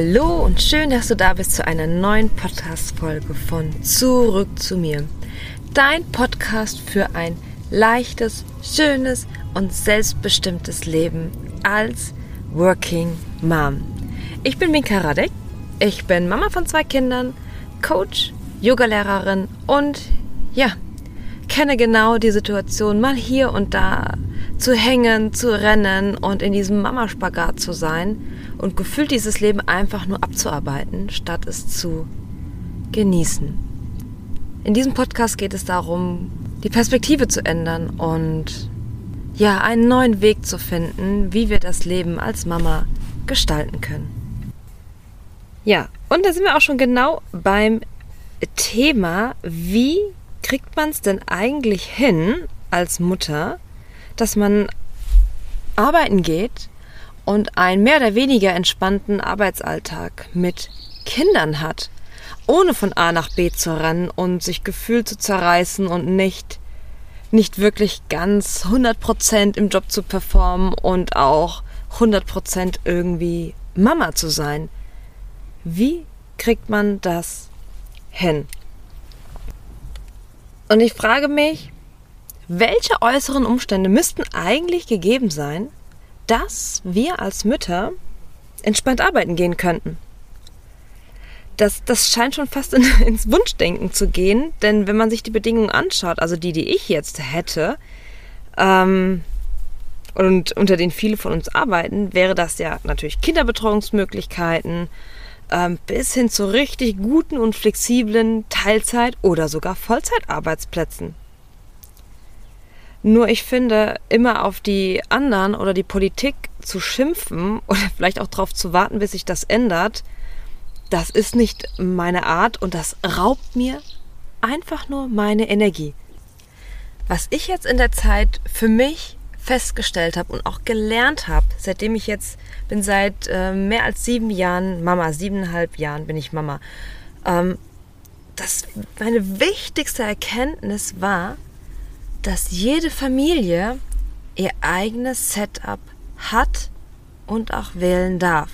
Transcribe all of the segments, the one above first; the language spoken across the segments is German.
Hallo und schön, dass du da bist zu einer neuen Podcast-Folge von Zurück zu mir. Dein Podcast für ein leichtes, schönes und selbstbestimmtes Leben als Working Mom. Ich bin Minka Radek. Ich bin Mama von zwei Kindern, Coach, Yogalehrerin und ja, kenne genau die Situation, mal hier und da zu hängen, zu rennen und in diesem Mamaspagat zu sein und gefühlt dieses Leben einfach nur abzuarbeiten, statt es zu genießen. In diesem Podcast geht es darum, die Perspektive zu ändern und ja, einen neuen Weg zu finden, wie wir das Leben als Mama gestalten können. Ja, und da sind wir auch schon genau beim Thema, wie kriegt man es denn eigentlich hin als Mutter, dass man arbeiten geht und einen mehr oder weniger entspannten Arbeitsalltag mit Kindern hat, ohne von A nach B zu rennen und sich gefühlt zu zerreißen und nicht nicht wirklich ganz 100% im Job zu performen und auch 100% irgendwie Mama zu sein. Wie kriegt man das hin? Und ich frage mich, welche äußeren Umstände müssten eigentlich gegeben sein, dass wir als Mütter entspannt arbeiten gehen könnten? Das, das scheint schon fast in, ins Wunschdenken zu gehen, denn wenn man sich die Bedingungen anschaut, also die, die ich jetzt hätte, ähm, und unter denen viele von uns arbeiten, wäre das ja natürlich Kinderbetreuungsmöglichkeiten, ähm, bis hin zu richtig guten und flexiblen Teilzeit- oder sogar Vollzeitarbeitsplätzen. Nur ich finde, immer auf die anderen oder die Politik zu schimpfen oder vielleicht auch darauf zu warten, bis sich das ändert, das ist nicht meine Art und das raubt mir einfach nur meine Energie. Was ich jetzt in der Zeit für mich festgestellt habe und auch gelernt habe, seitdem ich jetzt bin seit äh, mehr als sieben Jahren Mama, siebeneinhalb Jahren bin ich Mama. Ähm, das meine wichtigste Erkenntnis war, dass jede Familie ihr eigenes Setup hat und auch wählen darf.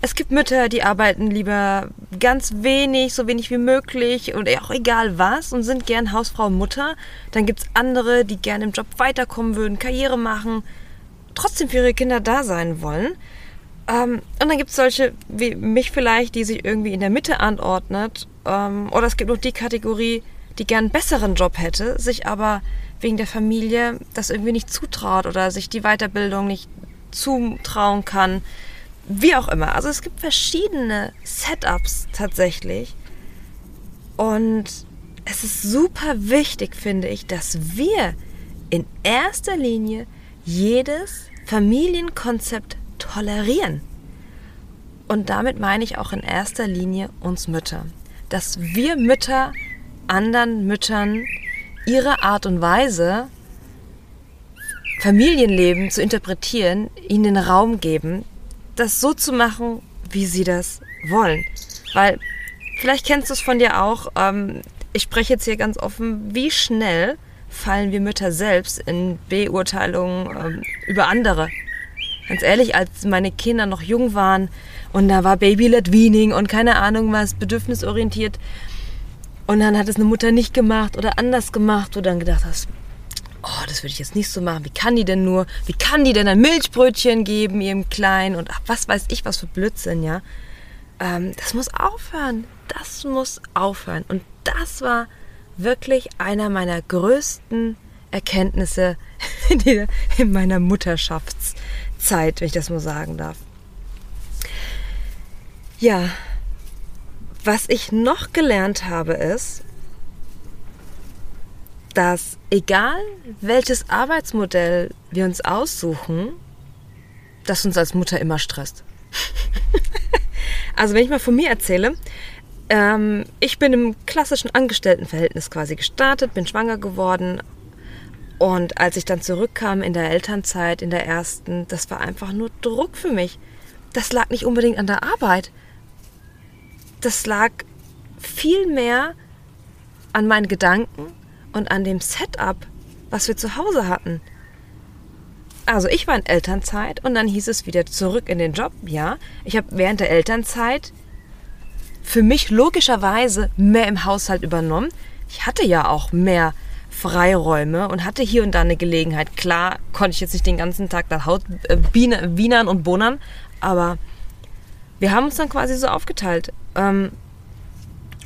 Es gibt Mütter, die arbeiten lieber ganz wenig, so wenig wie möglich und auch egal was und sind gern Hausfrau und Mutter. Dann gibt es andere, die gerne im Job weiterkommen würden, Karriere machen, trotzdem für ihre Kinder da sein wollen. Ähm, und dann gibt es solche wie mich vielleicht, die sich irgendwie in der Mitte anordnet. Ähm, oder es gibt noch die Kategorie, die gern einen besseren Job hätte, sich aber wegen der Familie das irgendwie nicht zutraut oder sich die Weiterbildung nicht zutrauen kann wie auch immer. Also es gibt verschiedene Setups tatsächlich. Und es ist super wichtig, finde ich, dass wir in erster Linie jedes Familienkonzept tolerieren. Und damit meine ich auch in erster Linie uns Mütter. Dass wir Mütter anderen Müttern ihre Art und Weise, Familienleben zu interpretieren, ihnen den Raum geben, das so zu machen, wie sie das wollen. Weil, vielleicht kennst du es von dir auch, ähm, ich spreche jetzt hier ganz offen, wie schnell fallen wir Mütter selbst in Beurteilungen ähm, über andere. Ganz ehrlich, als meine Kinder noch jung waren und da war Baby-led Weaning und keine Ahnung was, bedürfnisorientiert. Und dann hat es eine Mutter nicht gemacht oder anders gemacht, wo du dann gedacht hast, oh, das würde ich jetzt nicht so machen. Wie kann die denn nur, wie kann die denn ein Milchbrötchen geben, ihrem Kleinen und ach, was weiß ich, was für Blödsinn, ja. Ähm, das muss aufhören. Das muss aufhören. Und das war wirklich einer meiner größten Erkenntnisse in meiner Mutterschaftszeit, wenn ich das mal sagen darf. Ja, was ich noch gelernt habe ist, dass egal welches Arbeitsmodell wir uns aussuchen, das uns als Mutter immer stresst. also wenn ich mal von mir erzähle, ähm, ich bin im klassischen Angestelltenverhältnis quasi gestartet, bin schwanger geworden und als ich dann zurückkam in der Elternzeit, in der ersten, das war einfach nur Druck für mich. Das lag nicht unbedingt an der Arbeit. Das lag viel mehr an meinen Gedanken, und an dem Setup, was wir zu Hause hatten. Also ich war in Elternzeit und dann hieß es wieder zurück in den Job. Ja, ich habe während der Elternzeit für mich logischerweise mehr im Haushalt übernommen. Ich hatte ja auch mehr Freiräume und hatte hier und da eine Gelegenheit. Klar konnte ich jetzt nicht den ganzen Tag da Haut, äh, Wienern und Bonern, aber wir haben uns dann quasi so aufgeteilt. Ähm,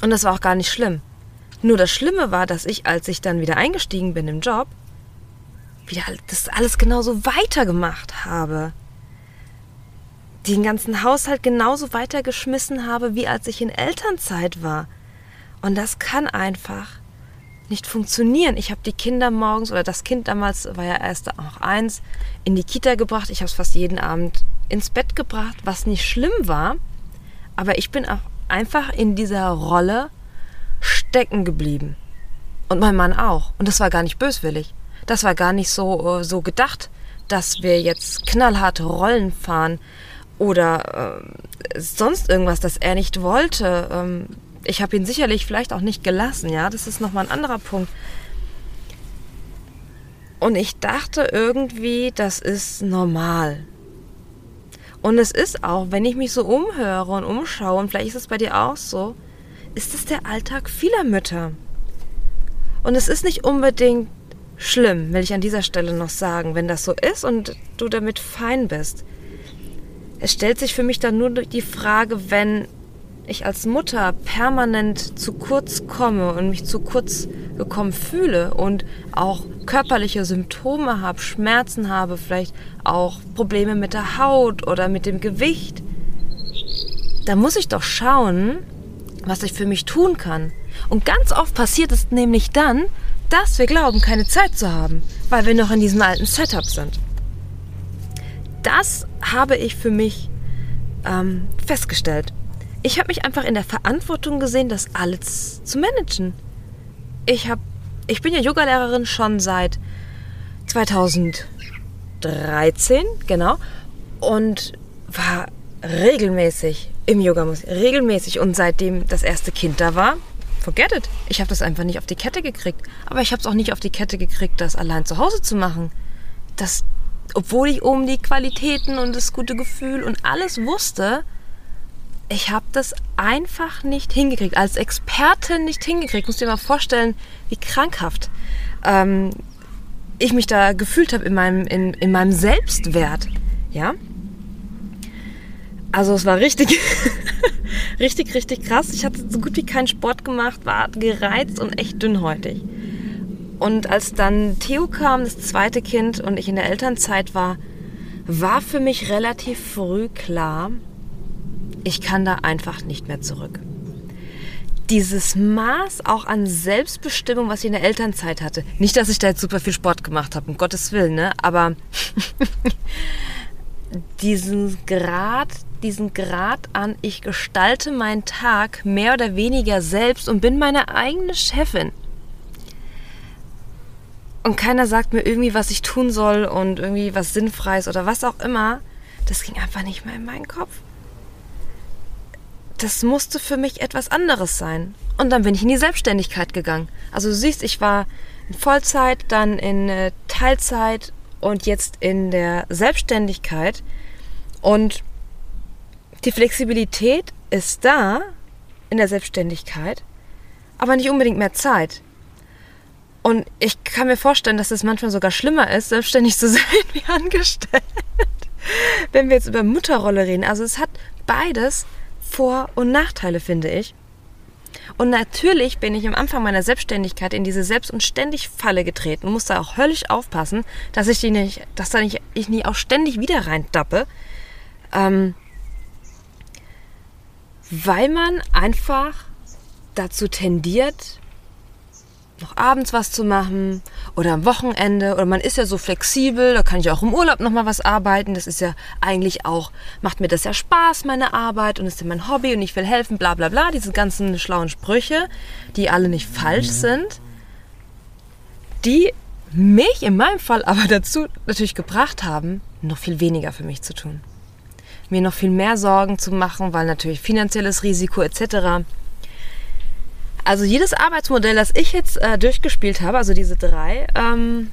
und das war auch gar nicht schlimm. Nur das Schlimme war, dass ich, als ich dann wieder eingestiegen bin im Job, wieder das alles genauso weitergemacht habe. Den ganzen Haushalt genauso weitergeschmissen habe, wie als ich in Elternzeit war. Und das kann einfach nicht funktionieren. Ich habe die Kinder morgens, oder das Kind damals war ja erst auch eins, in die Kita gebracht. Ich habe es fast jeden Abend ins Bett gebracht, was nicht schlimm war. Aber ich bin auch einfach in dieser Rolle stecken geblieben. Und mein Mann auch. Und das war gar nicht böswillig. Das war gar nicht so, äh, so gedacht, dass wir jetzt knallharte Rollen fahren oder äh, sonst irgendwas, das er nicht wollte. Ähm, ich habe ihn sicherlich vielleicht auch nicht gelassen, ja, das ist nochmal ein anderer Punkt. Und ich dachte irgendwie, das ist normal. Und es ist auch, wenn ich mich so umhöre und umschaue, und vielleicht ist es bei dir auch so, ist es der Alltag vieler Mütter. Und es ist nicht unbedingt schlimm, will ich an dieser Stelle noch sagen, wenn das so ist und du damit fein bist. Es stellt sich für mich dann nur die Frage, wenn ich als Mutter permanent zu kurz komme und mich zu kurz gekommen fühle und auch körperliche Symptome habe, Schmerzen habe, vielleicht auch Probleme mit der Haut oder mit dem Gewicht, dann muss ich doch schauen, was ich für mich tun kann. Und ganz oft passiert es nämlich dann, dass wir glauben, keine Zeit zu haben, weil wir noch in diesem alten Setup sind. Das habe ich für mich ähm, festgestellt. Ich habe mich einfach in der Verantwortung gesehen, das alles zu managen. Ich, hab, ich bin ja Yogalehrerin schon seit 2013, genau, und war regelmäßig im Yoga, regelmäßig. Und seitdem das erste Kind da war, forget it. Ich habe das einfach nicht auf die Kette gekriegt. Aber ich habe es auch nicht auf die Kette gekriegt, das allein zu Hause zu machen. Das, obwohl ich um die Qualitäten und das gute Gefühl und alles wusste, ich habe das einfach nicht hingekriegt. Als Expertin nicht hingekriegt. Muss dir mal vorstellen, wie krankhaft ähm, ich mich da gefühlt habe in meinem, in, in meinem Selbstwert. Ja. Also es war richtig, richtig, richtig krass. Ich hatte so gut wie keinen Sport gemacht, war gereizt und echt dünnhäutig. Und als dann Theo kam, das zweite Kind, und ich in der Elternzeit war, war für mich relativ früh klar, ich kann da einfach nicht mehr zurück. Dieses Maß auch an Selbstbestimmung, was ich in der Elternzeit hatte. Nicht, dass ich da jetzt super viel Sport gemacht habe, um Gottes Willen, ne? Aber diesen Grad, diesen Grad an, ich gestalte meinen Tag mehr oder weniger selbst und bin meine eigene Chefin. Und keiner sagt mir irgendwie, was ich tun soll und irgendwie was Sinnfreies oder was auch immer. Das ging einfach nicht mehr in meinen Kopf das musste für mich etwas anderes sein. Und dann bin ich in die Selbstständigkeit gegangen. Also du siehst, ich war in Vollzeit, dann in äh, Teilzeit und jetzt in der Selbstständigkeit. Und die Flexibilität ist da in der Selbstständigkeit, aber nicht unbedingt mehr Zeit. Und ich kann mir vorstellen, dass es manchmal sogar schlimmer ist, selbstständig zu sein wie angestellt. Wenn wir jetzt über Mutterrolle reden. Also es hat beides vor- und Nachteile, finde ich. Und natürlich bin ich am Anfang meiner Selbstständigkeit in diese Selbst- und ständig Falle getreten, musste auch höllisch aufpassen, dass ich die nicht, dass da nicht, ich nie auch ständig wieder reindappe. Ähm, weil man einfach dazu tendiert, noch abends was zu machen oder am Wochenende oder man ist ja so flexibel, da kann ich auch im Urlaub noch mal was arbeiten. Das ist ja eigentlich auch macht mir das ja Spaß meine Arbeit und ist ja mein Hobby und ich will helfen, bla bla bla. Diese ganzen schlauen Sprüche, die alle nicht falsch mhm. sind, die mich in meinem Fall aber dazu natürlich gebracht haben, noch viel weniger für mich zu tun. Mir noch viel mehr Sorgen zu machen, weil natürlich finanzielles Risiko etc. Also jedes Arbeitsmodell, das ich jetzt äh, durchgespielt habe, also diese drei, ähm,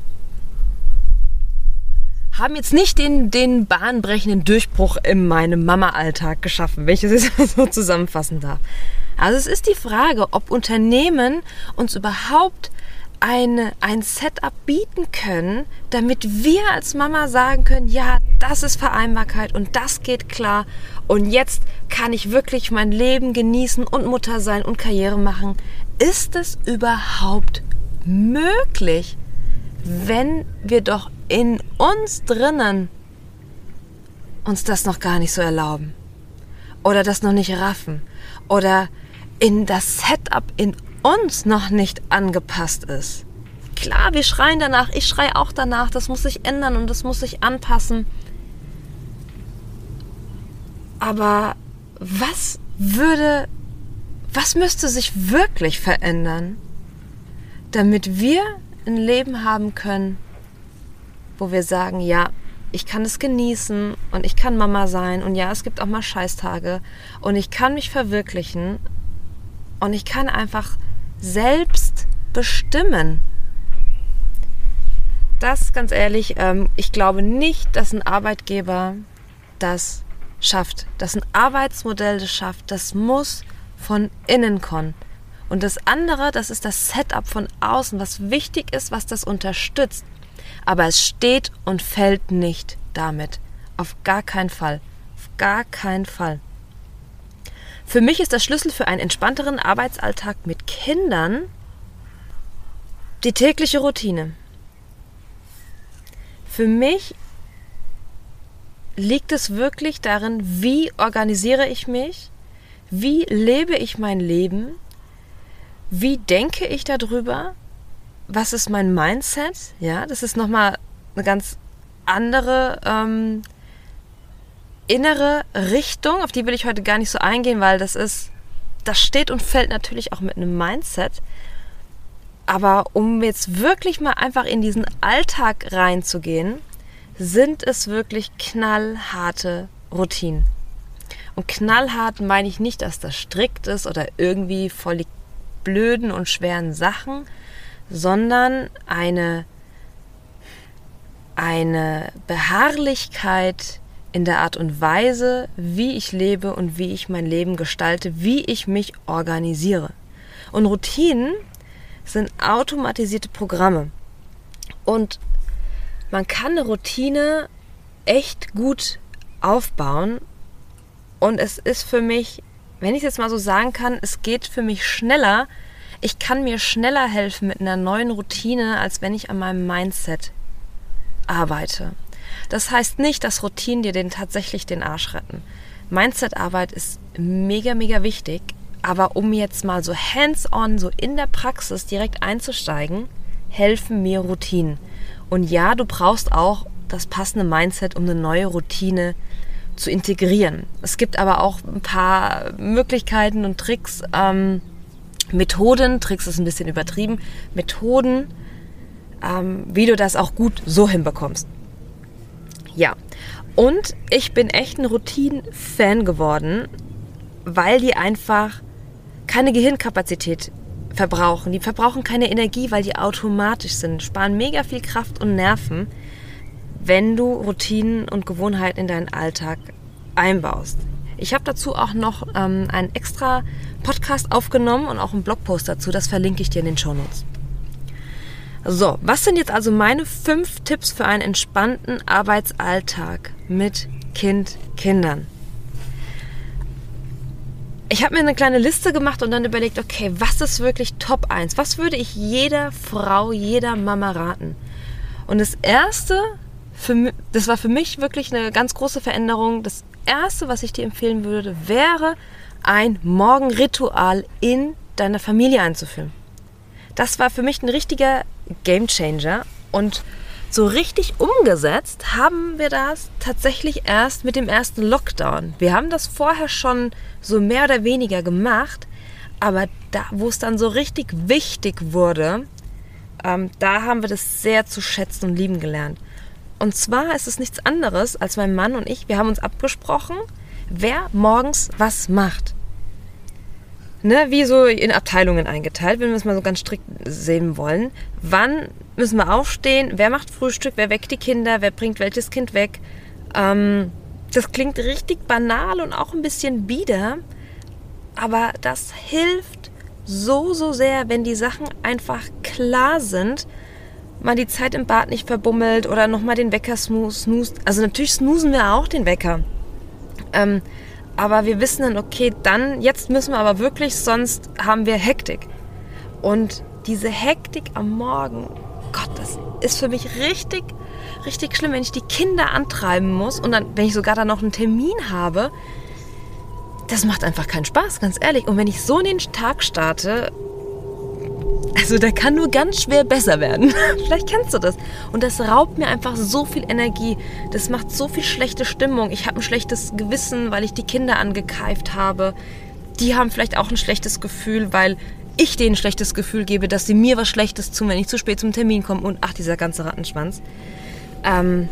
haben jetzt nicht den, den bahnbrechenden Durchbruch in meinem Mama-Alltag geschaffen, wenn ich das jetzt so zusammenfassen darf. Also es ist die Frage, ob Unternehmen uns überhaupt eine, ein Setup bieten können, damit wir als Mama sagen können, ja, das ist Vereinbarkeit und das geht klar und jetzt kann ich wirklich mein Leben genießen und Mutter sein und Karriere machen. Ist es überhaupt möglich, wenn wir doch in uns drinnen uns das noch gar nicht so erlauben oder das noch nicht raffen oder in das Setup in uns noch nicht angepasst ist. Klar, wir schreien danach, ich schreie auch danach, das muss sich ändern und das muss sich anpassen. Aber was würde, was müsste sich wirklich verändern, damit wir ein Leben haben können, wo wir sagen, ja, ich kann es genießen und ich kann Mama sein und ja, es gibt auch mal Scheißtage und ich kann mich verwirklichen und ich kann einfach selbst bestimmen. Das ganz ehrlich, ähm, ich glaube nicht, dass ein Arbeitgeber das schafft, dass ein Arbeitsmodell das schafft. Das muss von innen kommen. Und das andere, das ist das Setup von außen, was wichtig ist, was das unterstützt. Aber es steht und fällt nicht damit. Auf gar keinen Fall. Auf gar keinen Fall. Für mich ist der Schlüssel für einen entspannteren Arbeitsalltag mit Kindern die tägliche Routine. Für mich liegt es wirklich darin, wie organisiere ich mich, wie lebe ich mein Leben, wie denke ich darüber, was ist mein Mindset, ja, das ist nochmal eine ganz andere ähm, innere Richtung, auf die will ich heute gar nicht so eingehen, weil das ist, das steht und fällt natürlich auch mit einem Mindset. Aber um jetzt wirklich mal einfach in diesen Alltag reinzugehen, sind es wirklich knallharte Routinen. Und knallhart meine ich nicht, dass das strikt ist oder irgendwie voll die blöden und schweren Sachen, sondern eine, eine Beharrlichkeit in der Art und Weise, wie ich lebe und wie ich mein Leben gestalte, wie ich mich organisiere. Und Routinen sind automatisierte Programme. Und man kann eine Routine echt gut aufbauen. Und es ist für mich, wenn ich es jetzt mal so sagen kann, es geht für mich schneller. Ich kann mir schneller helfen mit einer neuen Routine, als wenn ich an meinem Mindset arbeite. Das heißt nicht, dass Routinen dir den tatsächlich den Arsch retten. Mindset-Arbeit ist mega, mega wichtig. Aber um jetzt mal so hands-on, so in der Praxis direkt einzusteigen, helfen mir Routinen. Und ja, du brauchst auch das passende Mindset, um eine neue Routine zu integrieren. Es gibt aber auch ein paar Möglichkeiten und Tricks, ähm, Methoden, Tricks ist ein bisschen übertrieben, Methoden, ähm, wie du das auch gut so hinbekommst. Ja, und ich bin echt ein Routinen-Fan geworden, weil die einfach keine Gehirnkapazität verbrauchen. Die verbrauchen keine Energie, weil die automatisch sind, sparen mega viel Kraft und Nerven, wenn du Routinen und Gewohnheiten in deinen Alltag einbaust. Ich habe dazu auch noch ähm, einen extra Podcast aufgenommen und auch einen Blogpost dazu. Das verlinke ich dir in den Show Notes. So, was sind jetzt also meine fünf Tipps für einen entspannten Arbeitsalltag mit Kind, Kindern? Ich habe mir eine kleine Liste gemacht und dann überlegt, okay, was ist wirklich Top 1? Was würde ich jeder Frau, jeder Mama raten? Und das erste, für, das war für mich wirklich eine ganz große Veränderung. Das erste, was ich dir empfehlen würde, wäre ein Morgenritual in deiner Familie einzuführen. Das war für mich ein richtiger Game Changer und so richtig umgesetzt haben wir das tatsächlich erst mit dem ersten Lockdown. Wir haben das vorher schon so mehr oder weniger gemacht, aber da, wo es dann so richtig wichtig wurde, ähm, da haben wir das sehr zu schätzen und lieben gelernt. Und zwar ist es nichts anderes als mein Mann und ich, wir haben uns abgesprochen, wer morgens was macht. Ne, wie so in Abteilungen eingeteilt, wenn wir es mal so ganz strikt sehen wollen. Wann müssen wir aufstehen? Wer macht Frühstück? Wer weckt die Kinder? Wer bringt welches Kind weg? Ähm, das klingt richtig banal und auch ein bisschen bieder, aber das hilft so, so sehr, wenn die Sachen einfach klar sind, man die Zeit im Bad nicht verbummelt oder nochmal den Wecker snoost. Also natürlich snoosen wir auch den Wecker. Ähm, aber wir wissen dann, okay, dann, jetzt müssen wir aber wirklich, sonst haben wir Hektik. Und diese Hektik am Morgen, Gott, das ist für mich richtig, richtig schlimm, wenn ich die Kinder antreiben muss und dann, wenn ich sogar dann noch einen Termin habe. Das macht einfach keinen Spaß, ganz ehrlich. Und wenn ich so in den Tag starte, also der kann nur ganz schwer besser werden. Vielleicht kennst du das. Und das raubt mir einfach so viel Energie. Das macht so viel schlechte Stimmung. Ich habe ein schlechtes Gewissen, weil ich die Kinder angekeift habe. Die haben vielleicht auch ein schlechtes Gefühl, weil ich denen ein schlechtes Gefühl gebe, dass sie mir was Schlechtes tun, wenn ich zu spät zum Termin komme. Und ach, dieser ganze Rattenschwanz. Ähm,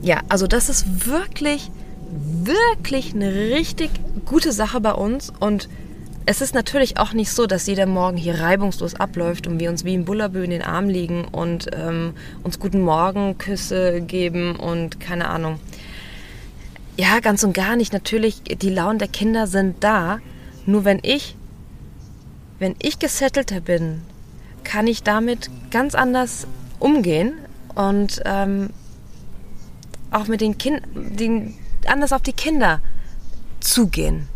ja, also das ist wirklich, wirklich eine richtig gute Sache bei uns. Und es ist natürlich auch nicht so, dass jeder Morgen hier reibungslos abläuft und wir uns wie im Bullabü in den Arm liegen und ähm, uns guten Morgen Küsse geben und keine Ahnung. Ja, ganz und gar nicht. Natürlich, die Launen der Kinder sind da. Nur wenn ich, wenn ich gesettelter bin, kann ich damit ganz anders umgehen und ähm, auch mit den Kindern, anders auf die Kinder zugehen.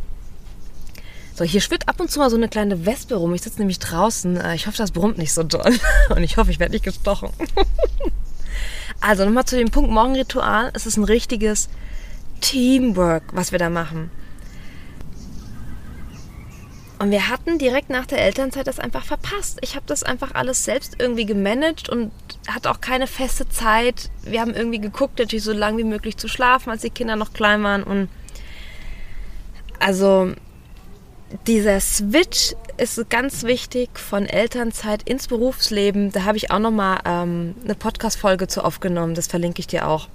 So, hier schwirrt ab und zu mal so eine kleine Wespe rum. Ich sitze nämlich draußen. Äh, ich hoffe, das brummt nicht so doll. Und ich hoffe, ich werde nicht gestochen. Also nochmal zu dem Punkt Morgenritual. Es ist ein richtiges Teamwork, was wir da machen. Und wir hatten direkt nach der Elternzeit das einfach verpasst. Ich habe das einfach alles selbst irgendwie gemanagt und hatte auch keine feste Zeit. Wir haben irgendwie geguckt, natürlich so lange wie möglich zu schlafen, als die Kinder noch klein waren. Und also dieser Switch ist ganz wichtig von Elternzeit ins Berufsleben. Da habe ich auch nochmal ähm, eine Podcast-Folge zu aufgenommen. Das verlinke ich dir auch.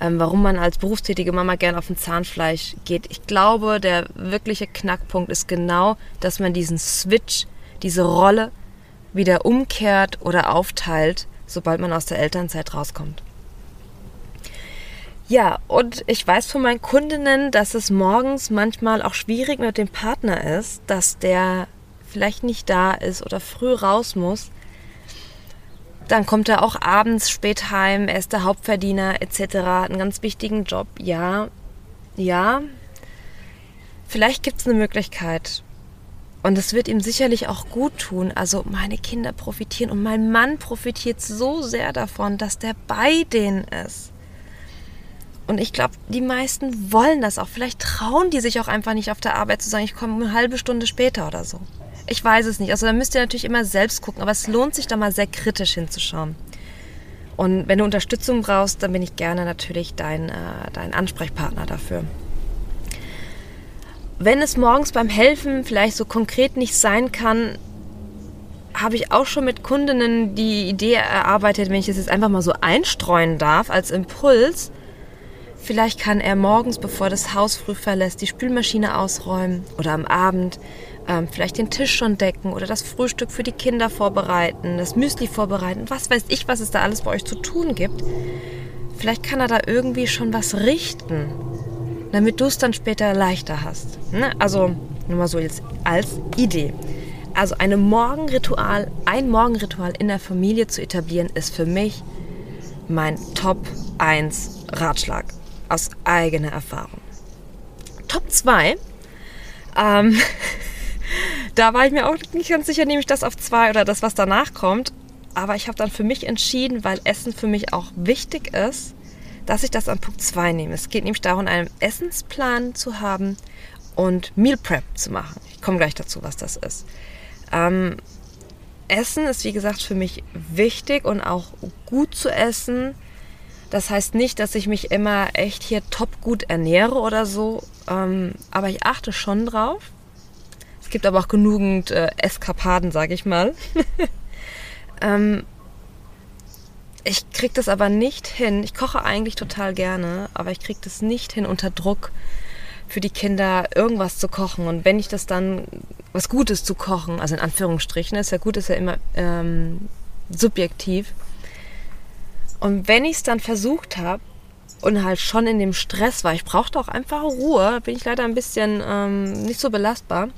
Ähm, warum man als berufstätige Mama gern auf ein Zahnfleisch geht. Ich glaube, der wirkliche Knackpunkt ist genau, dass man diesen Switch, diese Rolle wieder umkehrt oder aufteilt, sobald man aus der Elternzeit rauskommt. Ja, und ich weiß von meinen Kundinnen, dass es morgens manchmal auch schwierig mit dem Partner ist, dass der vielleicht nicht da ist oder früh raus muss. Dann kommt er auch abends spät heim, er ist der Hauptverdiener etc., hat einen ganz wichtigen Job. Ja, ja, vielleicht gibt es eine Möglichkeit. Und es wird ihm sicherlich auch gut tun. Also meine Kinder profitieren und mein Mann profitiert so sehr davon, dass der bei denen ist. Und ich glaube, die meisten wollen das auch. Vielleicht trauen die sich auch einfach nicht auf der Arbeit zu sagen, ich komme eine halbe Stunde später oder so. Ich weiß es nicht. Also da müsst ihr natürlich immer selbst gucken, aber es lohnt sich da mal sehr kritisch hinzuschauen. Und wenn du Unterstützung brauchst, dann bin ich gerne natürlich dein, äh, dein Ansprechpartner dafür. Wenn es morgens beim Helfen vielleicht so konkret nicht sein kann, habe ich auch schon mit Kundinnen die Idee erarbeitet, wenn ich es jetzt einfach mal so einstreuen darf als Impuls, Vielleicht kann er morgens, bevor das Haus früh verlässt, die Spülmaschine ausräumen oder am Abend ähm, vielleicht den Tisch schon decken oder das Frühstück für die Kinder vorbereiten, das Müsli vorbereiten, was weiß ich, was es da alles bei euch zu tun gibt. Vielleicht kann er da irgendwie schon was richten, damit du es dann später leichter hast. Ne? Also nur mal so jetzt als Idee. Also eine Morgenritual, ein Morgenritual in der Familie zu etablieren, ist für mich mein Top 1 Ratschlag aus eigener Erfahrung. Top 2. Ähm, da war ich mir auch nicht ganz sicher, nehme ich das auf 2 oder das, was danach kommt. Aber ich habe dann für mich entschieden, weil Essen für mich auch wichtig ist, dass ich das an Punkt 2 nehme. Es geht nämlich darum, einen Essensplan zu haben und Meal Prep zu machen. Ich komme gleich dazu, was das ist. Ähm, essen ist, wie gesagt, für mich wichtig und auch gut zu essen das heißt nicht, dass ich mich immer echt hier top gut ernähre oder so, ähm, aber ich achte schon drauf. Es gibt aber auch genügend äh, Eskapaden, sage ich mal. ähm, ich kriege das aber nicht hin. Ich koche eigentlich total gerne, aber ich kriege das nicht hin unter Druck für die Kinder irgendwas zu kochen. Und wenn ich das dann, was Gutes zu kochen, also in Anführungsstrichen, ist ja gut, ist ja immer ähm, subjektiv. Und wenn ich es dann versucht habe und halt schon in dem Stress war, ich brauchte auch einfach Ruhe, bin ich leider ein bisschen ähm, nicht so belastbar.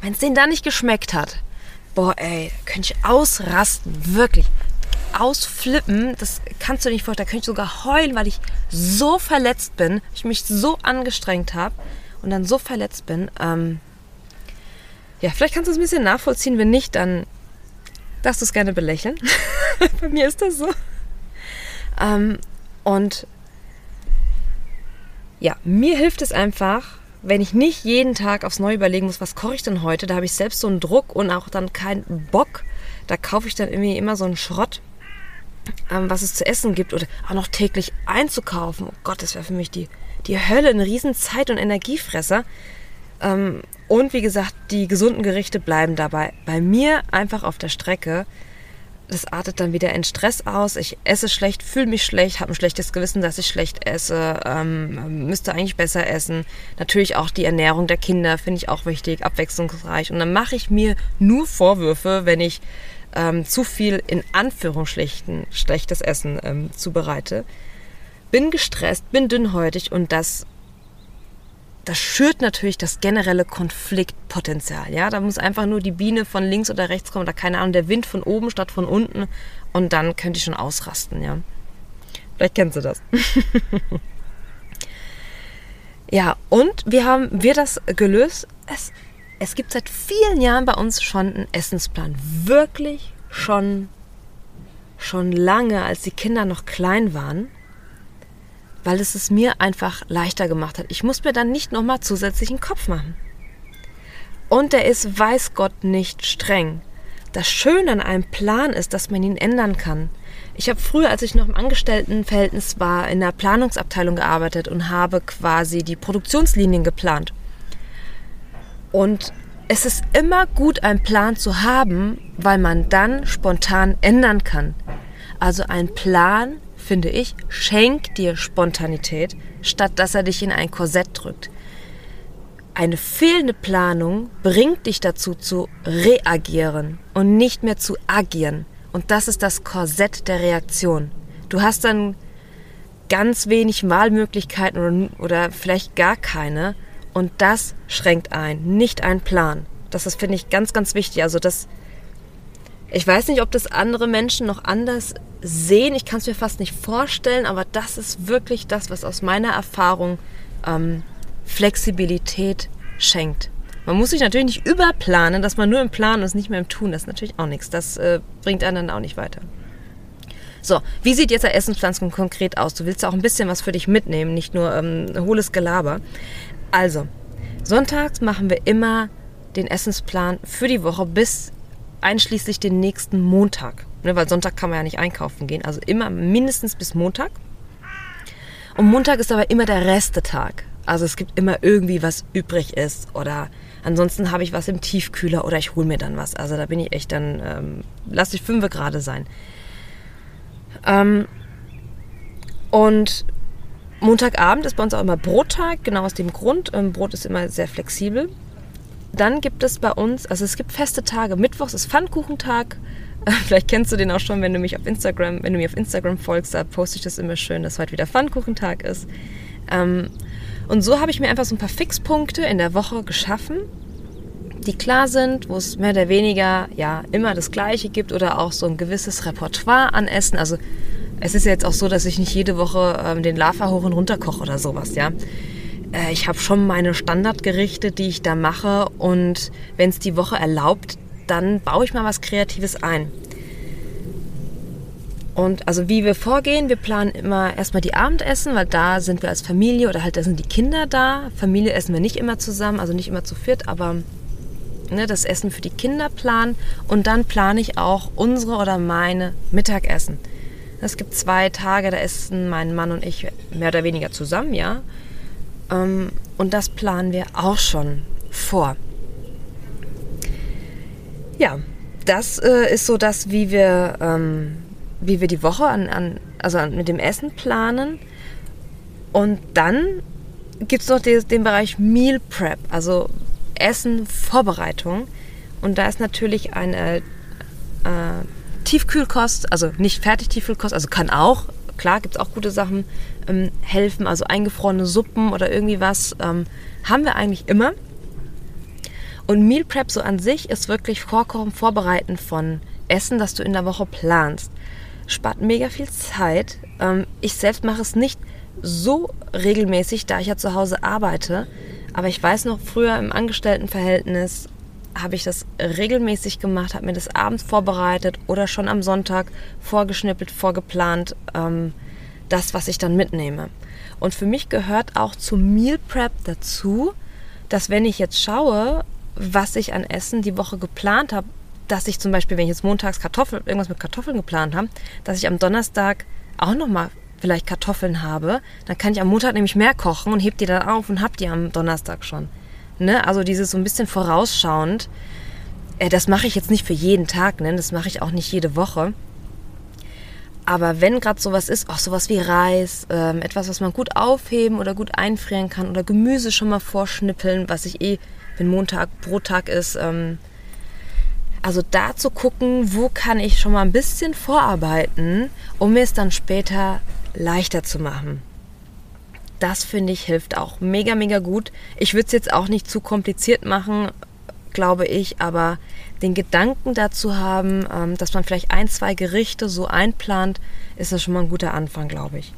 Wenn es denen da nicht geschmeckt hat, boah ey, könnte ich ausrasten, wirklich ausflippen, das kannst du nicht vorstellen. Da könnte ich sogar heulen, weil ich so verletzt bin, ich mich so angestrengt habe und dann so verletzt bin. Ähm ja, vielleicht kannst du es ein bisschen nachvollziehen. Wenn nicht, dann darfst du es gerne belächeln. Bei mir ist das so. Ähm, und ja, mir hilft es einfach, wenn ich nicht jeden Tag aufs Neue überlegen muss, was koche ich denn heute, da habe ich selbst so einen Druck und auch dann keinen Bock. Da kaufe ich dann irgendwie immer so einen Schrott ähm, was es zu essen gibt oder auch noch täglich einzukaufen. Oh Gott, das wäre für mich die, die Hölle, ein riesen Zeit- und Energiefresser. Ähm, und wie gesagt, die gesunden Gerichte bleiben dabei bei mir einfach auf der Strecke. Das artet dann wieder in Stress aus. Ich esse schlecht, fühle mich schlecht, habe ein schlechtes Gewissen, dass ich schlecht esse, ähm, müsste eigentlich besser essen. Natürlich auch die Ernährung der Kinder finde ich auch wichtig, abwechslungsreich. Und dann mache ich mir nur Vorwürfe, wenn ich ähm, zu viel in Anführungsstrichen schlechtes Essen ähm, zubereite. Bin gestresst, bin dünnhäutig und das, das schürt natürlich das generelle Konfliktpotenzial. Ja, da muss einfach nur die Biene von links oder rechts kommen oder keine Ahnung, der Wind von oben statt von unten und dann könnte ich schon ausrasten. Ja, vielleicht kennst du das. ja, und wie haben wir das gelöst? Es es gibt seit vielen Jahren bei uns schon einen Essensplan. Wirklich schon, schon lange, als die Kinder noch klein waren, weil es es mir einfach leichter gemacht hat. Ich muss mir dann nicht nochmal zusätzlichen Kopf machen. Und er ist, weiß Gott, nicht streng. Das Schöne an einem Plan ist, dass man ihn ändern kann. Ich habe früher, als ich noch im Angestelltenverhältnis war, in der Planungsabteilung gearbeitet und habe quasi die Produktionslinien geplant. Und es ist immer gut, einen Plan zu haben, weil man dann spontan ändern kann. Also ein Plan, finde ich, schenkt dir Spontanität, statt dass er dich in ein Korsett drückt. Eine fehlende Planung bringt dich dazu zu reagieren und nicht mehr zu agieren. Und das ist das Korsett der Reaktion. Du hast dann ganz wenig Wahlmöglichkeiten oder, vielleicht gar keine und das schränkt ein, nicht ein Plan. Das ist, finde ich, ganz, ganz wichtig. Also das, ich weiß nicht, ob das andere Menschen noch anders sehen. Ich kann es mir fast nicht vorstellen, aber das ist wirklich das, was aus meiner Erfahrung ähm, Flexibilität schenkt. Man muss sich natürlich nicht überplanen, dass man nur im Plan ist, nicht mehr im Tun. Das ist natürlich auch nichts. Das äh, bringt einen dann auch nicht weiter. So, wie sieht jetzt der Essensplan konkret aus? Du willst auch ein bisschen was für dich mitnehmen, nicht nur ähm, hohles Gelaber. Also, sonntags machen wir immer den Essensplan für die Woche bis einschließlich den nächsten Montag. Ne, weil Sonntag kann man ja nicht einkaufen gehen. Also immer mindestens bis Montag. Und Montag ist aber immer der Restetag. Also es gibt immer irgendwie was übrig ist. Oder ansonsten habe ich was im Tiefkühler oder ich hole mir dann was. Also da bin ich echt dann, ähm, lasse ich fünf gerade sein. Ähm, und Montagabend ist bei uns auch immer Brottag, genau aus dem Grund. Ähm, Brot ist immer sehr flexibel. Dann gibt es bei uns, also es gibt feste Tage. Mittwochs ist Pfannkuchentag. Vielleicht kennst du den auch schon, wenn du mich auf Instagram, wenn du mir auf Instagram folgst, da poste ich das immer schön, dass heute wieder Pfannkuchentag ist. Ähm, und so habe ich mir einfach so ein paar Fixpunkte in der Woche geschaffen, die klar sind, wo es mehr oder weniger ja immer das Gleiche gibt oder auch so ein gewisses Repertoire an Essen. Also es ist ja jetzt auch so, dass ich nicht jede Woche ähm, den Lava hoch und runter koche oder sowas, ja. Äh, ich habe schon meine Standardgerichte, die ich da mache und wenn es die Woche erlaubt, dann baue ich mal was Kreatives ein. Und also wie wir vorgehen, wir planen immer erstmal die Abendessen, weil da sind wir als Familie oder halt da sind die Kinder da. Familie essen wir nicht immer zusammen, also nicht immer zu viert, aber ne, das Essen für die Kinder planen. Und dann plane ich auch unsere oder meine Mittagessen. Es gibt zwei Tage, da essen mein Mann und ich mehr oder weniger zusammen, ja. Ähm, und das planen wir auch schon vor. Ja, das äh, ist so das, wie wir, ähm, wie wir die Woche an, an, also mit dem Essen planen. Und dann gibt es noch den, den Bereich Meal Prep, also Essen, Vorbereitung. Und da ist natürlich eine äh, Tiefkühlkost, also nicht fertig Tiefkühlkost, also kann auch, klar, gibt es auch gute Sachen, ähm, helfen, also eingefrorene Suppen oder irgendwie was, ähm, haben wir eigentlich immer. Und Meal Prep so an sich ist wirklich Vorkochen, Vorbereiten von Essen, das du in der Woche planst. Spart mega viel Zeit. Ähm, ich selbst mache es nicht so regelmäßig, da ich ja zu Hause arbeite. Aber ich weiß noch, früher im Angestelltenverhältnis habe ich das regelmäßig gemacht, habe mir das abends vorbereitet oder schon am Sonntag vorgeschnippelt, vorgeplant, ähm, das, was ich dann mitnehme. Und für mich gehört auch zu Meal Prep dazu, dass wenn ich jetzt schaue, was ich an Essen die Woche geplant habe, dass ich zum Beispiel, wenn ich jetzt montags Kartoffeln, irgendwas mit Kartoffeln geplant habe, dass ich am Donnerstag auch nochmal vielleicht Kartoffeln habe, dann kann ich am Montag nämlich mehr kochen und heb die dann auf und hab die am Donnerstag schon. Ne? Also dieses so ein bisschen vorausschauend, äh, das mache ich jetzt nicht für jeden Tag, ne? das mache ich auch nicht jede Woche. Aber wenn gerade sowas ist, auch sowas wie Reis, ähm, etwas, was man gut aufheben oder gut einfrieren kann oder Gemüse schon mal vorschnippeln, was ich eh, wenn Montag Brottag ist, ähm, also da zu gucken, wo kann ich schon mal ein bisschen vorarbeiten, um mir es dann später leichter zu machen. Das finde ich hilft auch mega, mega gut. Ich würde es jetzt auch nicht zu kompliziert machen, glaube ich, aber den Gedanken dazu haben, ähm, dass man vielleicht ein, zwei Gerichte so einplant, ist das schon mal ein guter Anfang, glaube ich.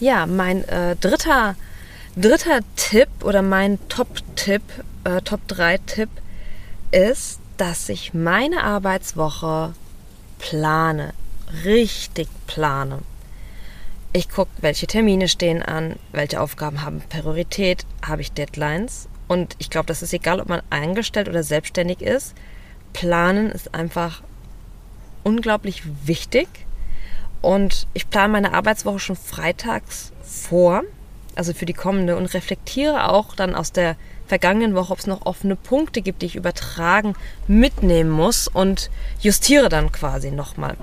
Ja, mein äh, dritter, dritter Tipp oder mein Top-Tipp, äh, Top-3-Tipp ist, dass ich meine Arbeitswoche plane, richtig plane. Ich gucke, welche Termine stehen an, welche Aufgaben haben Priorität, habe ich Deadlines. Und ich glaube, das ist egal, ob man eingestellt oder selbstständig ist. Planen ist einfach unglaublich wichtig. Und ich plane meine Arbeitswoche schon freitags vor, also für die kommende, und reflektiere auch dann aus der vergangenen Woche, ob es noch offene Punkte gibt, die ich übertragen mitnehmen muss und justiere dann quasi nochmal.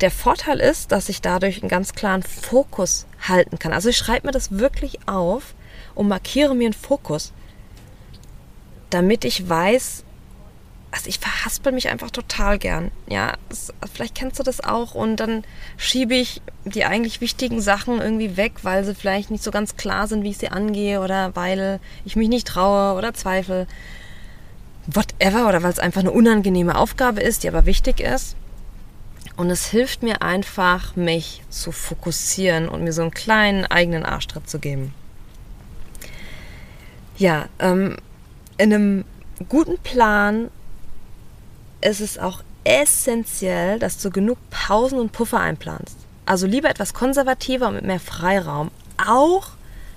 Der Vorteil ist, dass ich dadurch einen ganz klaren Fokus halten kann. Also ich schreibe mir das wirklich auf und markiere mir einen Fokus, damit ich weiß, also ich verhaspel mich einfach total gern. Ja, das, vielleicht kennst du das auch und dann schiebe ich die eigentlich wichtigen Sachen irgendwie weg, weil sie vielleicht nicht so ganz klar sind, wie ich sie angehe oder weil ich mich nicht traue oder zweifle. Whatever oder weil es einfach eine unangenehme Aufgabe ist, die aber wichtig ist. Und es hilft mir einfach, mich zu fokussieren und mir so einen kleinen eigenen Arschtritt zu geben. Ja, ähm, in einem guten Plan ist es auch essentiell, dass du genug Pausen und Puffer einplanst. Also lieber etwas konservativer und mit mehr Freiraum, auch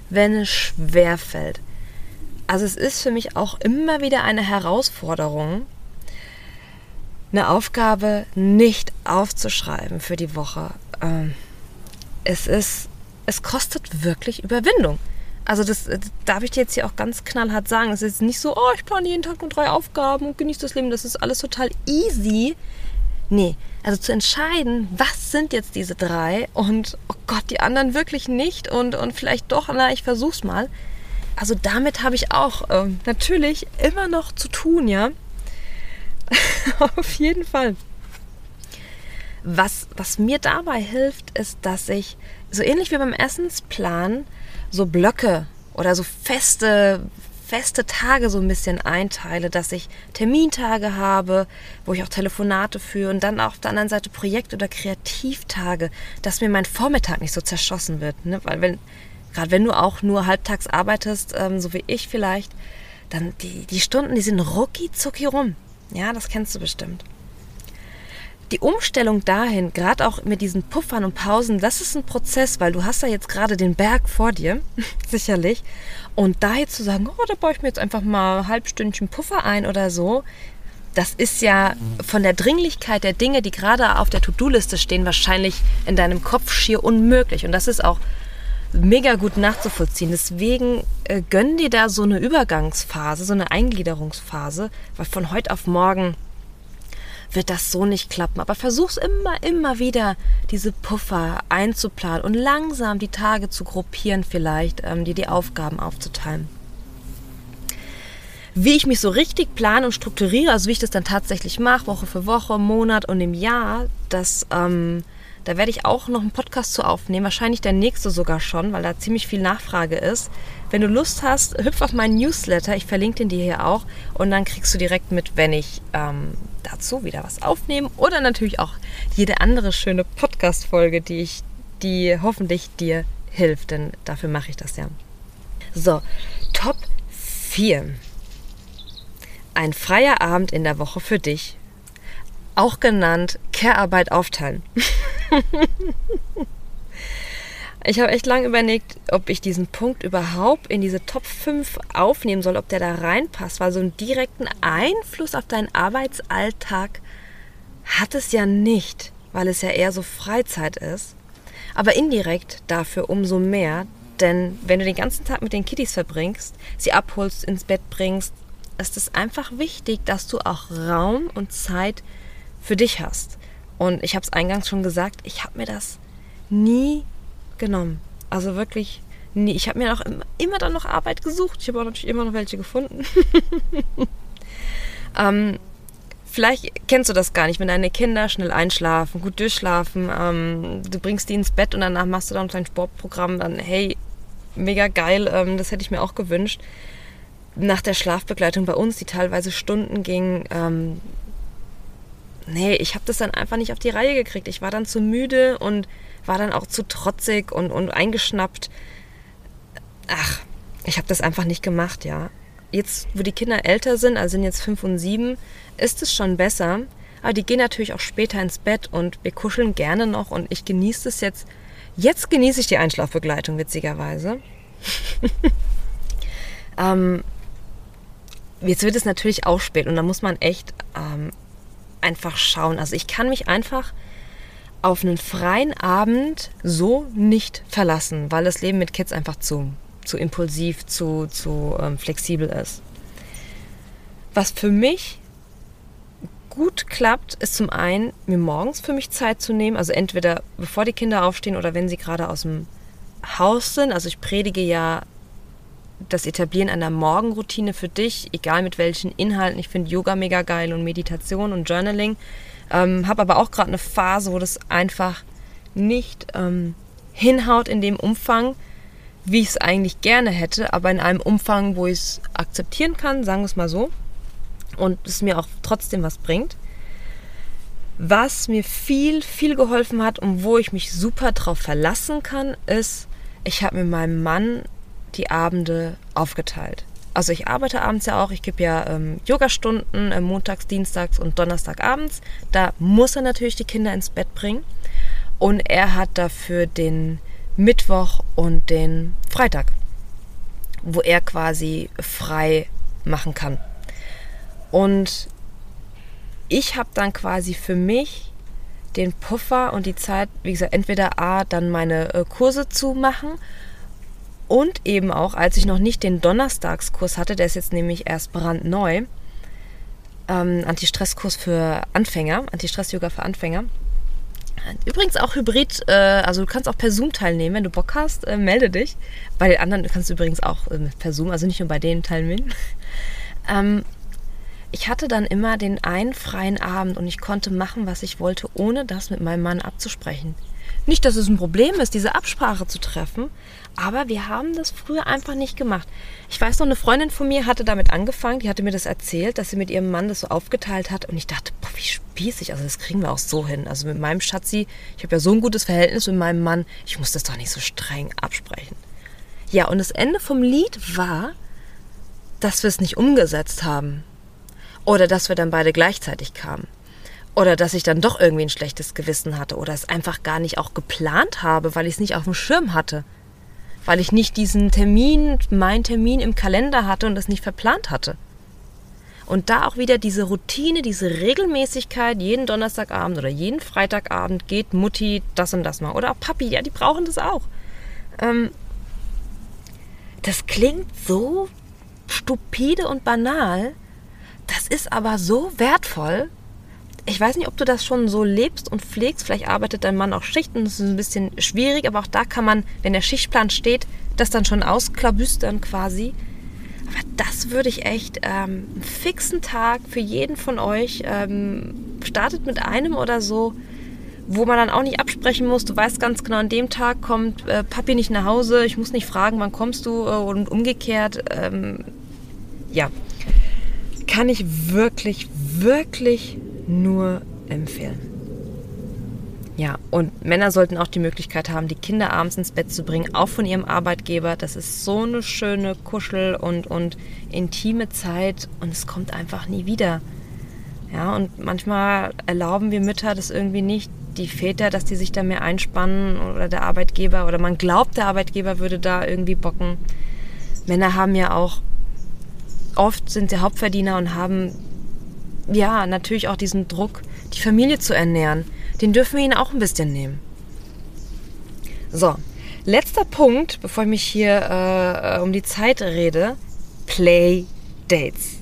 wenn es schwer fällt. Also es ist für mich auch immer wieder eine Herausforderung, eine Aufgabe nicht aufzuschreiben für die Woche. Ähm, es ist, es kostet wirklich Überwindung. Also das, das, darf ich dir jetzt hier auch ganz knallhart sagen. Es ist nicht so, oh, ich plane jeden Tag nur drei Aufgaben und genieße das Leben. Das ist alles total easy. Nee, also zu entscheiden, was sind jetzt diese drei und oh Gott, die anderen wirklich nicht und, und vielleicht doch, na, ich versuch's mal. Also damit habe ich auch ähm, natürlich immer noch zu tun, ja. Auf jeden Fall. Was, was mir dabei hilft, ist, dass ich so ähnlich wie beim Essensplan so Blöcke oder so feste, feste Tage so ein bisschen einteile, dass ich Termintage habe, wo ich auch Telefonate führe und dann auch auf der anderen Seite Projekt- oder Kreativtage, dass mir mein Vormittag nicht so zerschossen wird. Ne? Weil wenn, gerade wenn du auch nur halbtags arbeitest, ähm, so wie ich vielleicht, dann die, die Stunden, die sind rucki zucki rum. Ja, das kennst du bestimmt. Die Umstellung dahin, gerade auch mit diesen Puffern und Pausen, das ist ein Prozess, weil du hast da jetzt gerade den Berg vor dir, sicherlich. Und da jetzt zu sagen, oh, da baue ich mir jetzt einfach mal ein halbstündchen Puffer ein oder so, das ist ja von der Dringlichkeit der Dinge, die gerade auf der To-Do-Liste stehen, wahrscheinlich in deinem Kopf schier unmöglich. Und das ist auch mega gut nachzuvollziehen. Deswegen äh, gönn dir da so eine Übergangsphase, so eine Eingliederungsphase, weil von heute auf morgen wird das so nicht klappen. Aber versuch's immer, immer wieder, diese Puffer einzuplanen und langsam die Tage zu gruppieren vielleicht, ähm, dir die Aufgaben aufzuteilen. Wie ich mich so richtig plane und strukturiere, also wie ich das dann tatsächlich mache, Woche für Woche, Monat und im Jahr, das ähm, da werde ich auch noch einen Podcast zu aufnehmen, wahrscheinlich der nächste sogar schon, weil da ziemlich viel Nachfrage ist. Wenn du Lust hast, hüpf auf meinen Newsletter, ich verlinke den dir hier auch und dann kriegst du direkt mit, wenn ich ähm, dazu wieder was aufnehme oder natürlich auch jede andere schöne Podcast-Folge, die ich, die hoffentlich dir hilft, denn dafür mache ich das ja. So, Top 4. Ein freier Abend in der Woche für dich auch genannt Care-Arbeit aufteilen. ich habe echt lange überlegt, ob ich diesen Punkt überhaupt in diese Top 5 aufnehmen soll, ob der da reinpasst, weil so einen direkten Einfluss auf deinen Arbeitsalltag hat es ja nicht, weil es ja eher so Freizeit ist. Aber indirekt dafür umso mehr, denn wenn du den ganzen Tag mit den Kitties verbringst, sie abholst, ins Bett bringst, ist es einfach wichtig, dass du auch Raum und Zeit für dich hast. Und ich habe es eingangs schon gesagt, ich habe mir das nie genommen. Also wirklich nie. Ich habe mir auch immer, immer, dann noch Arbeit gesucht. Ich habe auch natürlich immer noch welche gefunden. ähm, vielleicht kennst du das gar nicht, wenn deine Kinder schnell einschlafen, gut durchschlafen, ähm, du bringst die ins Bett und danach machst du dann dein Sportprogramm, dann hey, mega geil, ähm, das hätte ich mir auch gewünscht. Nach der Schlafbegleitung bei uns, die teilweise Stunden ging, ähm, nee, ich habe das dann einfach nicht auf die Reihe gekriegt. Ich war dann zu müde und war dann auch zu trotzig und, und eingeschnappt. Ach, ich habe das einfach nicht gemacht, ja. Jetzt, wo die Kinder älter sind, also sind jetzt fünf und sieben, ist es schon besser. Aber die gehen natürlich auch später ins Bett und wir kuscheln gerne noch und ich genieße es jetzt. Jetzt genieße ich die Einschlafbegleitung, witzigerweise. ähm, jetzt wird es natürlich auch spät und da muss man echt ähm, einfach schauen. Also ich kann mich einfach auf einen freien Abend so nicht verlassen, weil das Leben mit Kids einfach zu, zu impulsiv, zu, zu ähm, flexibel ist. Was für mich gut klappt, ist zum einen, mir morgens für mich Zeit zu nehmen, also entweder bevor die Kinder aufstehen oder wenn sie gerade aus dem Haus sind. Also ich predige ja das Etablieren einer Morgenroutine für dich, egal mit welchen Inhalten. Ich finde Yoga mega geil und Meditation und Journaling. Ähm, habe aber auch gerade eine Phase, wo das einfach nicht ähm, hinhaut in dem Umfang, wie ich es eigentlich gerne hätte, aber in einem Umfang, wo ich es akzeptieren kann, sagen wir es mal so, und es mir auch trotzdem was bringt. Was mir viel, viel geholfen hat und wo ich mich super drauf verlassen kann, ist, ich habe mit meinem Mann die Abende aufgeteilt. Also ich arbeite abends ja auch, ich gebe ja ähm, Yogastunden äh, montags, dienstags und donnerstagabends. Da muss er natürlich die Kinder ins Bett bringen. Und er hat dafür den Mittwoch und den Freitag, wo er quasi frei machen kann. Und ich habe dann quasi für mich den Puffer und die Zeit, wie gesagt, entweder A, dann meine äh, Kurse zu machen und eben auch, als ich noch nicht den Donnerstagskurs hatte, der ist jetzt nämlich erst brandneu, ähm, Anti-Stress-Kurs für Anfänger, Anti-Stress-Yoga für Anfänger. Übrigens auch Hybrid, äh, also du kannst auch per Zoom teilnehmen, wenn du Bock hast, äh, melde dich. Bei den anderen kannst du übrigens auch äh, per Zoom, also nicht nur bei denen teilnehmen. ähm, ich hatte dann immer den einen freien Abend und ich konnte machen, was ich wollte, ohne das mit meinem Mann abzusprechen. Nicht, dass es ein Problem ist, diese Absprache zu treffen, aber wir haben das früher einfach nicht gemacht. Ich weiß noch, eine Freundin von mir hatte damit angefangen, die hatte mir das erzählt, dass sie mit ihrem Mann das so aufgeteilt hat und ich dachte, boah, wie spießig, also das kriegen wir auch so hin. Also mit meinem Schatzi, ich habe ja so ein gutes Verhältnis mit meinem Mann, ich muss das doch nicht so streng absprechen. Ja, und das Ende vom Lied war, dass wir es nicht umgesetzt haben. Oder dass wir dann beide gleichzeitig kamen. Oder dass ich dann doch irgendwie ein schlechtes Gewissen hatte oder es einfach gar nicht auch geplant habe, weil ich es nicht auf dem Schirm hatte. Weil ich nicht diesen Termin, mein Termin im Kalender hatte und das nicht verplant hatte. Und da auch wieder diese Routine, diese Regelmäßigkeit, jeden Donnerstagabend oder jeden Freitagabend geht Mutti das und das mal. Oder auch Papi, ja, die brauchen das auch. Ähm, das klingt so stupide und banal, das ist aber so wertvoll ich weiß nicht, ob du das schon so lebst und pflegst. Vielleicht arbeitet dein Mann auch Schichten, das ist ein bisschen schwierig, aber auch da kann man, wenn der Schichtplan steht, das dann schon ausklabüstern quasi. Aber das würde ich echt ähm, einen fixen Tag für jeden von euch. Ähm, startet mit einem oder so, wo man dann auch nicht absprechen muss. Du weißt ganz genau, an dem Tag kommt äh, Papi nicht nach Hause. Ich muss nicht fragen, wann kommst du äh, und umgekehrt. Ähm, ja, kann ich wirklich, wirklich nur empfehlen. Ja, und Männer sollten auch die Möglichkeit haben, die Kinder abends ins Bett zu bringen, auch von ihrem Arbeitgeber. Das ist so eine schöne Kuschel- und, und intime Zeit und es kommt einfach nie wieder. Ja, und manchmal erlauben wir Mütter das irgendwie nicht, die Väter, dass die sich da mehr einspannen oder der Arbeitgeber oder man glaubt, der Arbeitgeber würde da irgendwie bocken. Männer haben ja auch, oft sind sie Hauptverdiener und haben ja natürlich auch diesen Druck, die Familie zu ernähren. Den dürfen wir ihnen auch ein bisschen nehmen. So, letzter Punkt, bevor ich mich hier äh, um die Zeit rede. Playdates.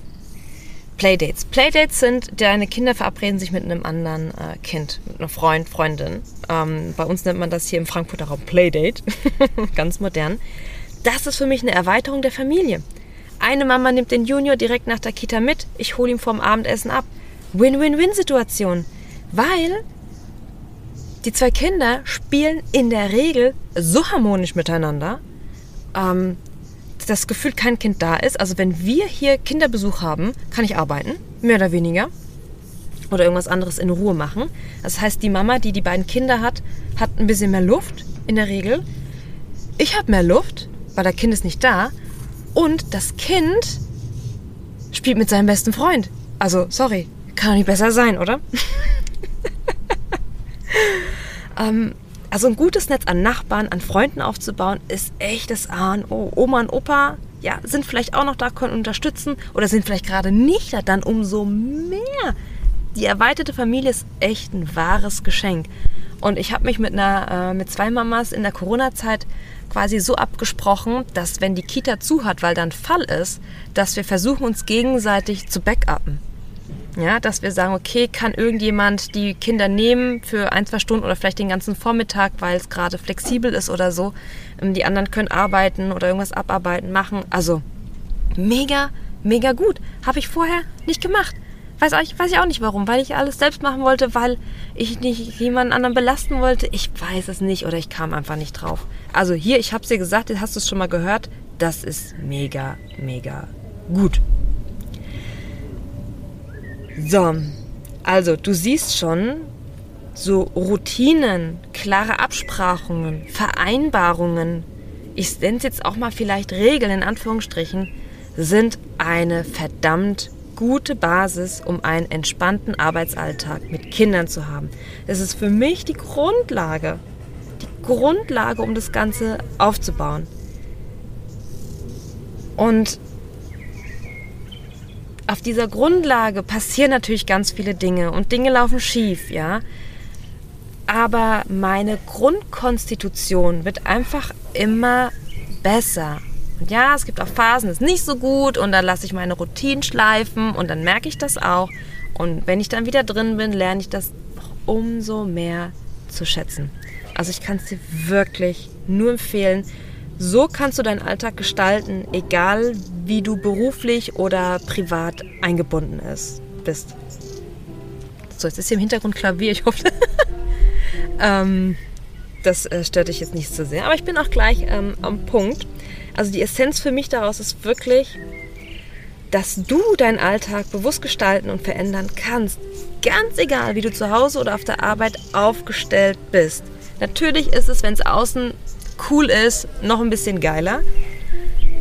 Playdates. Playdates sind, deine Kinder verabreden sich mit einem anderen äh, Kind, mit einer Freund, Freundin. Ähm, bei uns nennt man das hier im Frankfurter Raum Playdate. Ganz modern. Das ist für mich eine Erweiterung der Familie. Eine Mama nimmt den Junior direkt nach der Kita mit. Ich hole ihn vom Abendessen ab. Win-win-win-Situation. Weil die zwei Kinder spielen in der Regel so harmonisch miteinander, ähm, das Gefühl kein Kind da ist. Also wenn wir hier Kinderbesuch haben, kann ich arbeiten, mehr oder weniger. Oder irgendwas anderes in Ruhe machen. Das heißt, die Mama, die die beiden Kinder hat, hat ein bisschen mehr Luft in der Regel. Ich habe mehr Luft, weil der Kind ist nicht da. Und das Kind spielt mit seinem besten Freund. Also, sorry, kann doch nicht besser sein, oder? ähm, also ein gutes Netz an Nachbarn, an Freunden aufzubauen, ist echt das A und O. Oma und Opa, ja, sind vielleicht auch noch da, können unterstützen oder sind vielleicht gerade nicht da, dann umso mehr. Die erweiterte Familie ist echt ein wahres Geschenk. Und ich habe mich mit, einer, äh, mit zwei Mamas in der Corona-Zeit quasi so abgesprochen, dass wenn die Kita zu hat, weil dann Fall ist, dass wir versuchen, uns gegenseitig zu backuppen. Ja, dass wir sagen, okay, kann irgendjemand die Kinder nehmen für ein, zwei Stunden oder vielleicht den ganzen Vormittag, weil es gerade flexibel ist oder so. Ähm, die anderen können arbeiten oder irgendwas abarbeiten, machen. Also mega, mega gut. Habe ich vorher nicht gemacht. Weiß, ich, weiß auch nicht warum. Weil ich alles selbst machen wollte, weil ich nicht jemanden anderen belasten wollte. Ich weiß es nicht oder ich kam einfach nicht drauf. Also hier, ich habe es dir gesagt, hast du es schon mal gehört. Das ist mega, mega gut. So, also du siehst schon, so Routinen, klare Absprachungen, Vereinbarungen, ich nenne es jetzt auch mal vielleicht Regeln in Anführungsstrichen, sind eine verdammt gute Basis, um einen entspannten Arbeitsalltag mit Kindern zu haben. Das ist für mich die Grundlage, die Grundlage, um das Ganze aufzubauen. Und auf dieser Grundlage passieren natürlich ganz viele Dinge und Dinge laufen schief, ja. Aber meine Grundkonstitution wird einfach immer besser. Und ja, es gibt auch Phasen, das ist nicht so gut und dann lasse ich meine Routinen schleifen und dann merke ich das auch. Und wenn ich dann wieder drin bin, lerne ich das umso mehr zu schätzen. Also ich kann es dir wirklich nur empfehlen, so kannst du deinen Alltag gestalten, egal wie du beruflich oder privat eingebunden ist, bist. So, jetzt ist hier im Hintergrund Klavier, ich hoffe. ähm, das äh, stört dich jetzt nicht so sehr. Aber ich bin auch gleich ähm, am Punkt. Also die Essenz für mich daraus ist wirklich, dass du deinen Alltag bewusst gestalten und verändern kannst. Ganz egal, wie du zu Hause oder auf der Arbeit aufgestellt bist. Natürlich ist es, wenn es außen cool ist, noch ein bisschen geiler.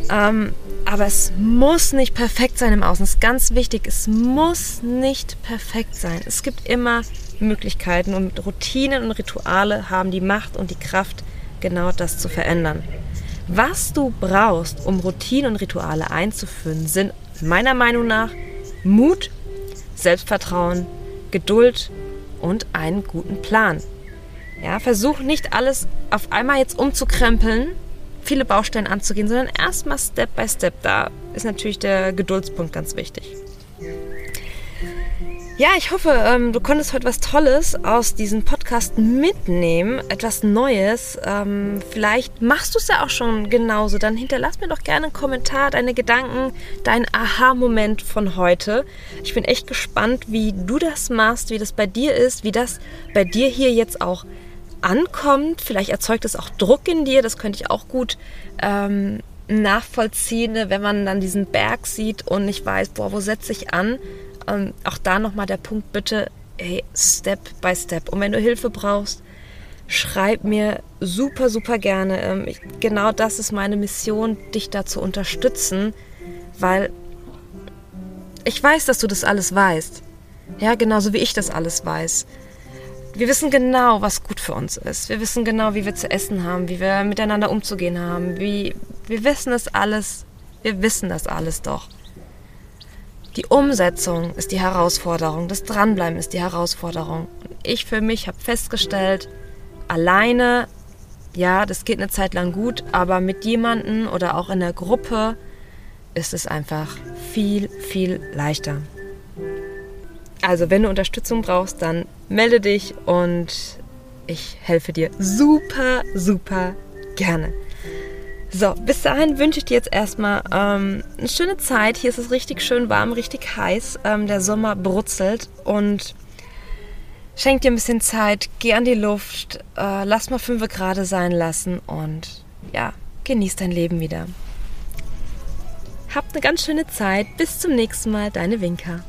Ähm, aber es muss nicht perfekt sein im Außen. Das ist ganz wichtig. Es muss nicht perfekt sein. Es gibt immer Möglichkeiten und Routinen und Rituale haben die Macht und die Kraft, genau das zu verändern. Was du brauchst, um Routinen und Rituale einzuführen, sind meiner Meinung nach Mut, Selbstvertrauen, Geduld und einen guten Plan. Ja, versuch nicht alles auf einmal jetzt umzukrempeln, viele Baustellen anzugehen, sondern erstmal Step by Step. Da ist natürlich der Geduldspunkt ganz wichtig. Ja, ich hoffe, ähm, du konntest heute was Tolles aus diesem Podcast mitnehmen, etwas Neues. Ähm, vielleicht machst du es ja auch schon genauso. Dann hinterlass mir doch gerne einen Kommentar, deine Gedanken, dein Aha-Moment von heute. Ich bin echt gespannt, wie du das machst, wie das bei dir ist, wie das bei dir hier jetzt auch ankommt. Vielleicht erzeugt es auch Druck in dir, das könnte ich auch gut ähm, nachvollziehen, wenn man dann diesen Berg sieht und nicht weiß, boah, wo setze ich an? Ähm, auch da nochmal der Punkt, bitte, hey, Step by Step. Und wenn du Hilfe brauchst, schreib mir super, super gerne. Ähm, ich, genau das ist meine Mission, dich da zu unterstützen, weil ich weiß, dass du das alles weißt. Ja, genauso wie ich das alles weiß. Wir wissen genau, was gut für uns ist. Wir wissen genau, wie wir zu essen haben, wie wir miteinander umzugehen haben. Wie, wir wissen es alles. Wir wissen das alles doch. Die Umsetzung ist die Herausforderung, das Dranbleiben ist die Herausforderung. Ich für mich habe festgestellt, alleine, ja, das geht eine Zeit lang gut, aber mit jemandem oder auch in der Gruppe ist es einfach viel, viel leichter. Also, wenn du Unterstützung brauchst, dann melde dich und ich helfe dir super, super gerne. So, bis dahin wünsche ich dir jetzt erstmal ähm, eine schöne Zeit. Hier ist es richtig schön warm, richtig heiß. Ähm, der Sommer brutzelt und schenk dir ein bisschen Zeit, geh an die Luft, äh, lass mal fünf Grad sein lassen und ja, genieß dein Leben wieder. Habt eine ganz schöne Zeit. Bis zum nächsten Mal, deine Winker.